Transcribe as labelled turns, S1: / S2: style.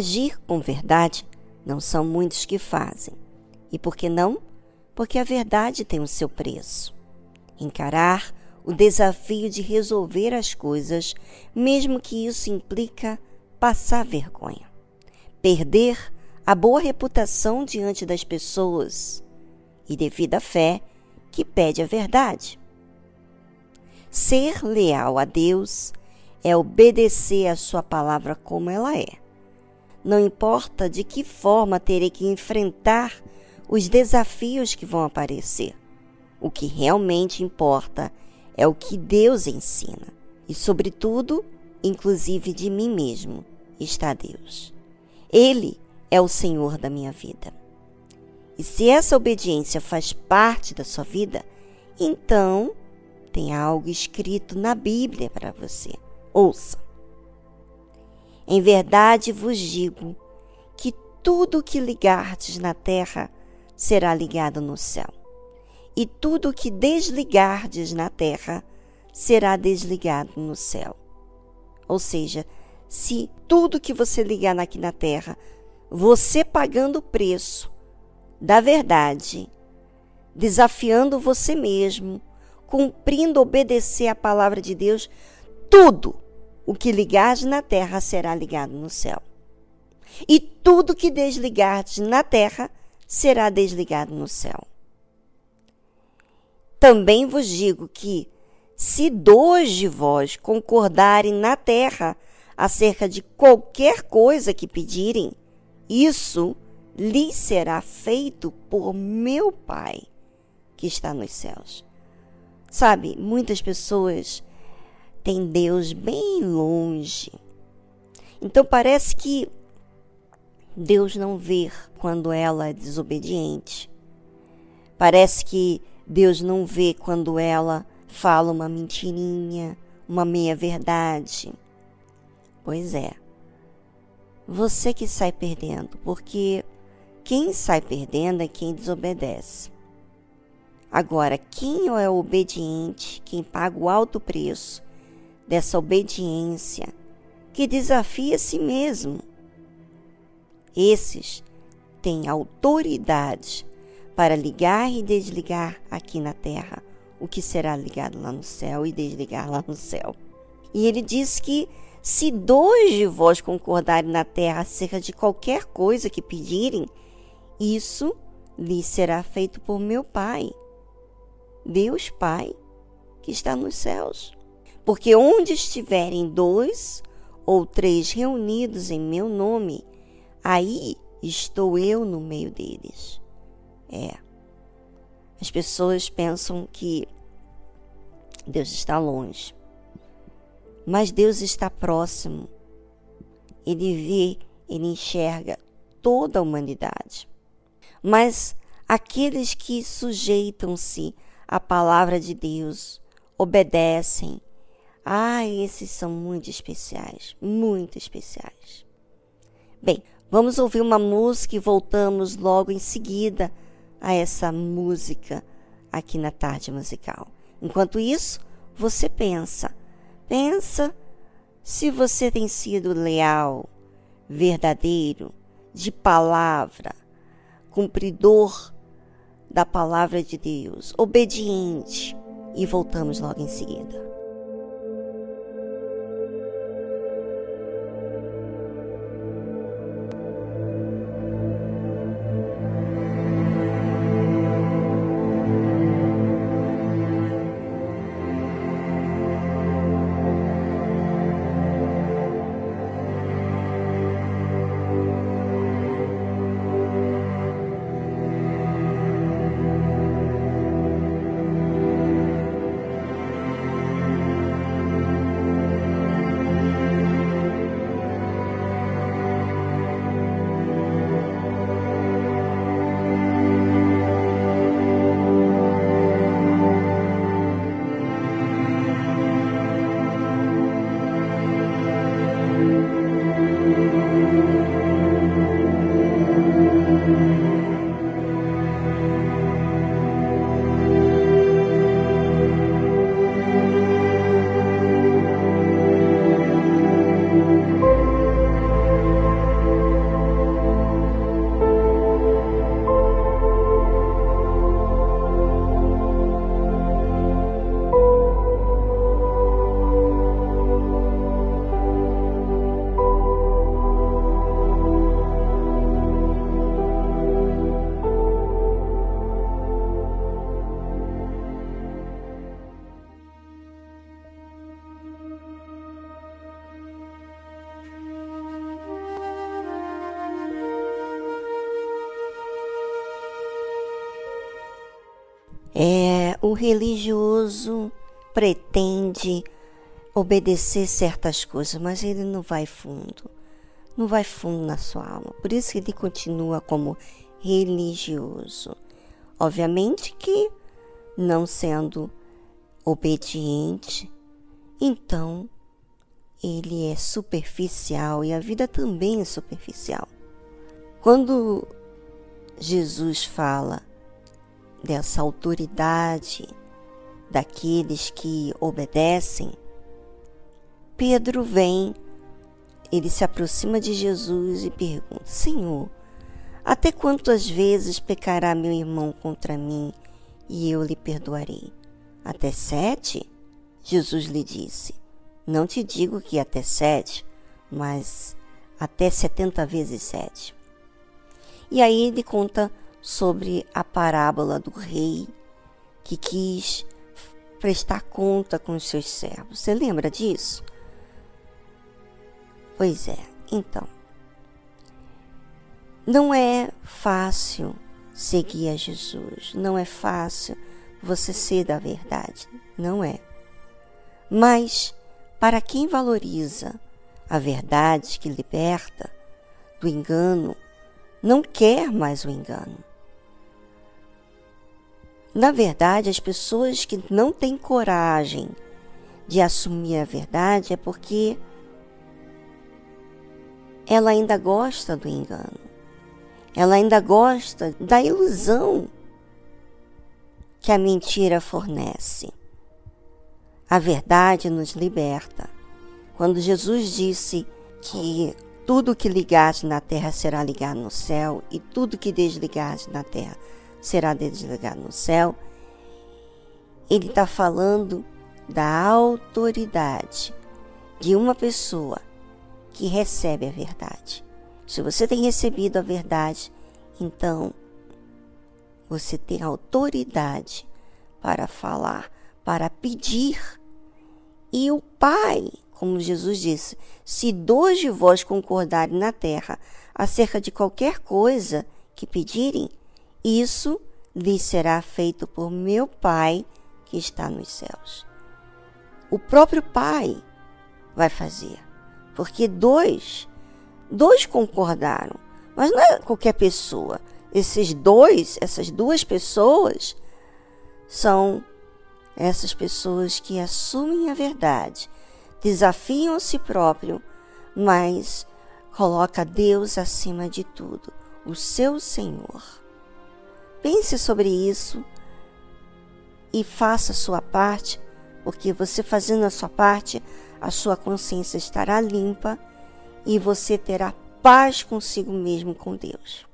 S1: agir com verdade, não são muitos que fazem. E por que não? Porque a verdade tem o seu preço. Encarar o desafio de resolver as coisas, mesmo que isso implica passar vergonha. Perder a boa reputação diante das pessoas e devido à fé que pede a verdade. Ser leal a Deus é obedecer a sua palavra como ela é. Não importa de que forma terei que enfrentar os desafios que vão aparecer. O que realmente importa é o que Deus ensina. E, sobretudo, inclusive de mim mesmo, está Deus. Ele é o Senhor da minha vida. E se essa obediência faz parte da sua vida, então tem algo escrito na Bíblia para você. Ouça. Em verdade vos digo que tudo que ligardes na terra será ligado no céu, e tudo que desligardes na terra será desligado no céu. Ou seja, se tudo que você ligar aqui na terra, você pagando o preço da verdade, desafiando você mesmo, cumprindo, obedecer a palavra de Deus, tudo o que ligares na terra será ligado no céu. E tudo que desligares na terra será desligado no céu. Também vos digo que, se dois de vós concordarem na terra acerca de qualquer coisa que pedirem, isso lhes será feito por meu Pai que está nos céus. Sabe, muitas pessoas têm Deus bem longe. Então parece que Deus não vê quando ela é desobediente. Parece que Deus não vê quando ela fala uma mentirinha, uma meia-verdade. Pois é. Você que sai perdendo, porque quem sai perdendo é quem desobedece. Agora, quem é obediente, quem paga o alto preço dessa obediência, que desafia a si mesmo, esses têm autoridade para ligar e desligar aqui na terra o que será ligado lá no céu e desligar lá no céu. E ele diz que se dois de vós concordarem na terra acerca de qualquer coisa que pedirem, isso lhe será feito por meu Pai, Deus Pai, que está nos céus. Porque onde estiverem dois ou três reunidos em meu nome, aí estou eu no meio deles. É. As pessoas pensam que Deus está longe. Mas Deus está próximo. Ele vê, ele enxerga toda a humanidade. Mas aqueles que sujeitam-se à palavra de Deus, obedecem, ah, esses são muito especiais, muito especiais. Bem, vamos ouvir uma música e voltamos logo em seguida a essa música aqui na tarde musical. Enquanto isso, você pensa, pensa se você tem sido leal, verdadeiro, de palavra, cumpridor da palavra de Deus, obediente. E voltamos logo em seguida. O religioso pretende obedecer certas coisas, mas ele não vai fundo. Não vai fundo na sua alma. Por isso que ele continua como religioso. Obviamente que não sendo obediente, então ele é superficial e a vida também é superficial. Quando Jesus fala dessa autoridade daqueles que obedecem, Pedro vem, ele se aproxima de Jesus e pergunta: Senhor, até quantas vezes pecará meu irmão contra mim e eu lhe perdoarei? Até sete? Jesus lhe disse: Não te digo que até sete, mas até setenta vezes sete. E aí ele conta sobre a parábola do rei que quis prestar conta com os seus servos. Você lembra disso? Pois é, então. Não é fácil seguir a Jesus, não é fácil você ser da verdade, não é. Mas, para quem valoriza a verdade que liberta do engano, não quer mais o engano. Na verdade, as pessoas que não têm coragem de assumir a verdade é porque ela ainda gosta do engano. Ela ainda gosta da ilusão que a mentira fornece. A verdade nos liberta. Quando Jesus disse que tudo que ligares na terra será ligado no céu, e tudo que desligares na terra será desligado no céu. Ele está falando da autoridade de uma pessoa que recebe a verdade. Se você tem recebido a verdade, então você tem autoridade para falar, para pedir. E o Pai como Jesus disse: Se dois de vós concordarem na terra acerca de qualquer coisa que pedirem, isso lhes será feito por meu Pai que está nos céus. O próprio Pai vai fazer, porque dois, dois concordaram, mas não é qualquer pessoa. Esses dois, essas duas pessoas, são essas pessoas que assumem a verdade desafiam a si próprio, mas coloca Deus acima de tudo, o seu Senhor. Pense sobre isso e faça a sua parte, porque você fazendo a sua parte, a sua consciência estará limpa e você terá paz consigo mesmo com Deus.